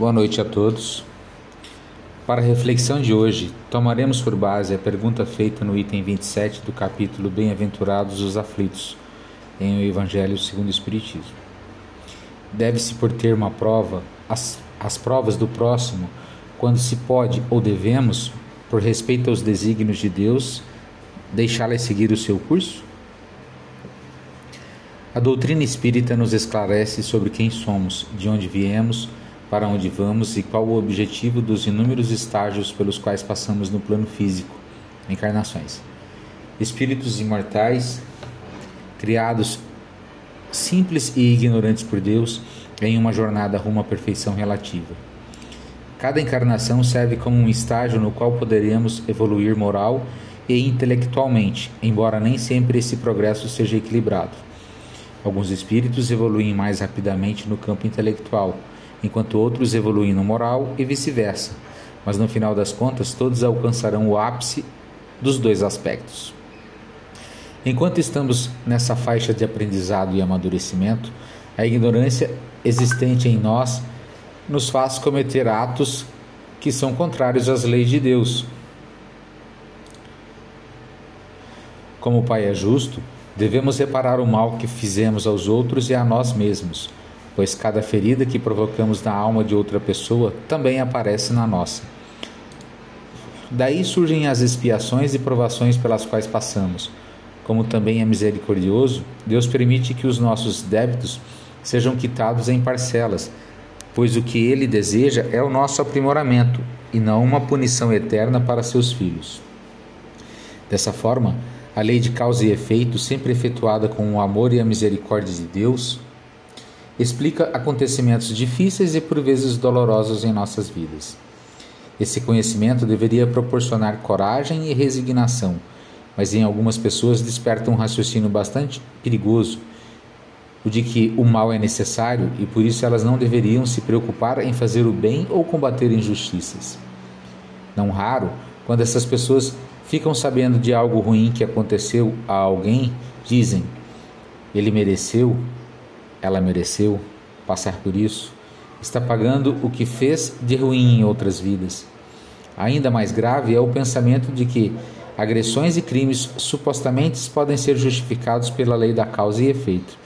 Boa noite a todos. Para a reflexão de hoje, tomaremos por base a pergunta feita no item 27 do capítulo Bem-aventurados os aflitos, em o Evangelho segundo o Espiritismo. Deve-se por ter uma prova, as, as provas do próximo, quando se pode ou devemos, por respeito aos desígnios de Deus, deixá-las seguir o seu curso? A doutrina espírita nos esclarece sobre quem somos, de onde viemos, para onde vamos e qual o objetivo dos inúmeros estágios pelos quais passamos no plano físico, encarnações. Espíritos imortais, criados simples e ignorantes por Deus, em uma jornada rumo à perfeição relativa. Cada encarnação serve como um estágio no qual poderemos evoluir moral e intelectualmente, embora nem sempre esse progresso seja equilibrado. Alguns espíritos evoluem mais rapidamente no campo intelectual, enquanto outros evoluem no moral e vice-versa, mas no final das contas todos alcançarão o ápice dos dois aspectos. Enquanto estamos nessa faixa de aprendizado e amadurecimento, a ignorância existente em nós nos faz cometer atos que são contrários às leis de Deus. Como o Pai é justo, devemos reparar o mal que fizemos aos outros e a nós mesmos pois cada ferida que provocamos na alma de outra pessoa também aparece na nossa. Daí surgem as expiações e provações pelas quais passamos. Como também é misericordioso, Deus permite que os nossos débitos sejam quitados em parcelas, pois o que Ele deseja é o nosso aprimoramento e não uma punição eterna para seus filhos. Dessa forma, a lei de causa e efeito, sempre efetuada com o amor e a misericórdia de Deus, explica acontecimentos difíceis e por vezes dolorosos em nossas vidas. Esse conhecimento deveria proporcionar coragem e resignação, mas em algumas pessoas desperta um raciocínio bastante perigoso, o de que o mal é necessário e por isso elas não deveriam se preocupar em fazer o bem ou combater injustiças. Não raro, quando essas pessoas ficam sabendo de algo ruim que aconteceu a alguém, dizem: ele mereceu, ela mereceu passar por isso, está pagando o que fez de ruim em outras vidas. Ainda mais grave é o pensamento de que agressões e crimes supostamente podem ser justificados pela lei da causa e efeito.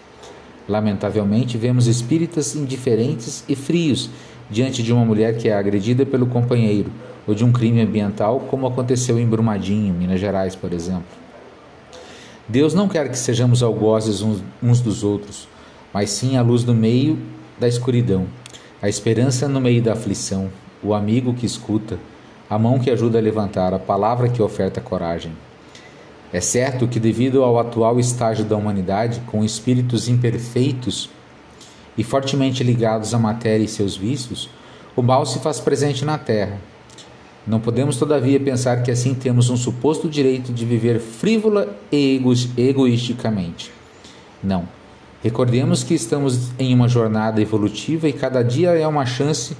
Lamentavelmente, vemos espíritas indiferentes e frios diante de uma mulher que é agredida pelo companheiro ou de um crime ambiental, como aconteceu em Brumadinho, Minas Gerais, por exemplo. Deus não quer que sejamos algozes uns dos outros, mas sim a luz no meio da escuridão, a esperança no meio da aflição, o amigo que escuta, a mão que ajuda a levantar, a palavra que oferta coragem. É certo que, devido ao atual estágio da humanidade, com espíritos imperfeitos e fortemente ligados à matéria e seus vícios, o mal se faz presente na terra. Não podemos, todavia, pensar que assim temos um suposto direito de viver frívola e egoisticamente. Não. Recordemos que estamos em uma jornada evolutiva e cada dia é uma chance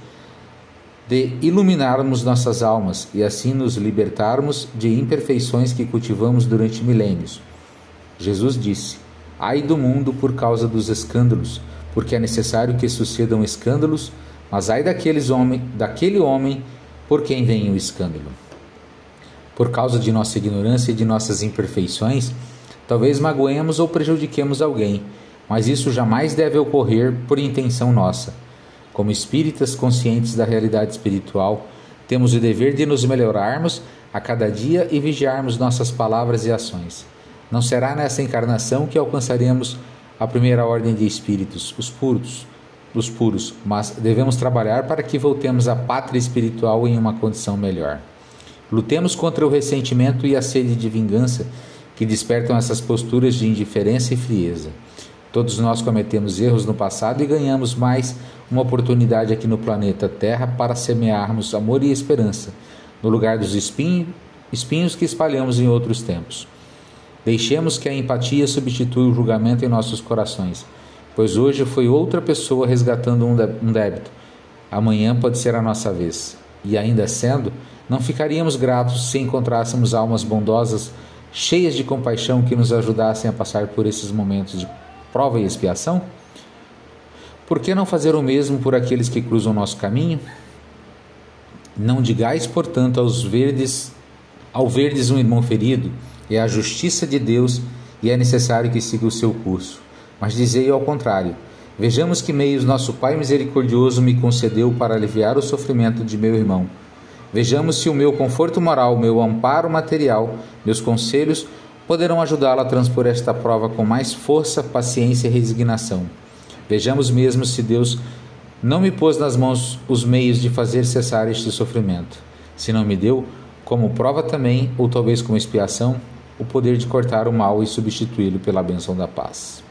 de iluminarmos nossas almas e assim nos libertarmos de imperfeições que cultivamos durante milênios. Jesus disse: Ai do mundo por causa dos escândalos, porque é necessário que sucedam escândalos, mas ai daqueles homem, daquele homem por quem vem o escândalo. Por causa de nossa ignorância e de nossas imperfeições, talvez magoemos ou prejudiquemos alguém mas isso jamais deve ocorrer por intenção nossa. Como espíritas conscientes da realidade espiritual, temos o dever de nos melhorarmos a cada dia e vigiarmos nossas palavras e ações. Não será nessa encarnação que alcançaremos a primeira ordem de espíritos, os puros, os puros, mas devemos trabalhar para que voltemos à pátria espiritual em uma condição melhor. Lutemos contra o ressentimento e a sede de vingança que despertam essas posturas de indiferença e frieza. Todos nós cometemos erros no passado e ganhamos mais uma oportunidade aqui no planeta Terra para semearmos amor e esperança, no lugar dos espinhos, espinhos que espalhamos em outros tempos. Deixemos que a empatia substitua o julgamento em nossos corações, pois hoje foi outra pessoa resgatando um débito. Amanhã pode ser a nossa vez. E ainda sendo, não ficaríamos gratos se encontrássemos almas bondosas, cheias de compaixão que nos ajudassem a passar por esses momentos de prova e expiação? Por que não fazer o mesmo por aqueles que cruzam nosso caminho? Não digais, portanto, aos verdes, ao verdes um irmão ferido, é a justiça de Deus e é necessário que siga o seu curso. Mas dizei ao contrário: Vejamos que meios nosso Pai misericordioso me concedeu para aliviar o sofrimento de meu irmão. Vejamos se o meu conforto moral, meu amparo material, meus conselhos poderão ajudá-lo a transpor esta prova com mais força, paciência e resignação. Vejamos mesmo se Deus não me pôs nas mãos os meios de fazer cessar este sofrimento. Se não me deu, como prova também, ou talvez como expiação, o poder de cortar o mal e substituí-lo pela bênção da paz.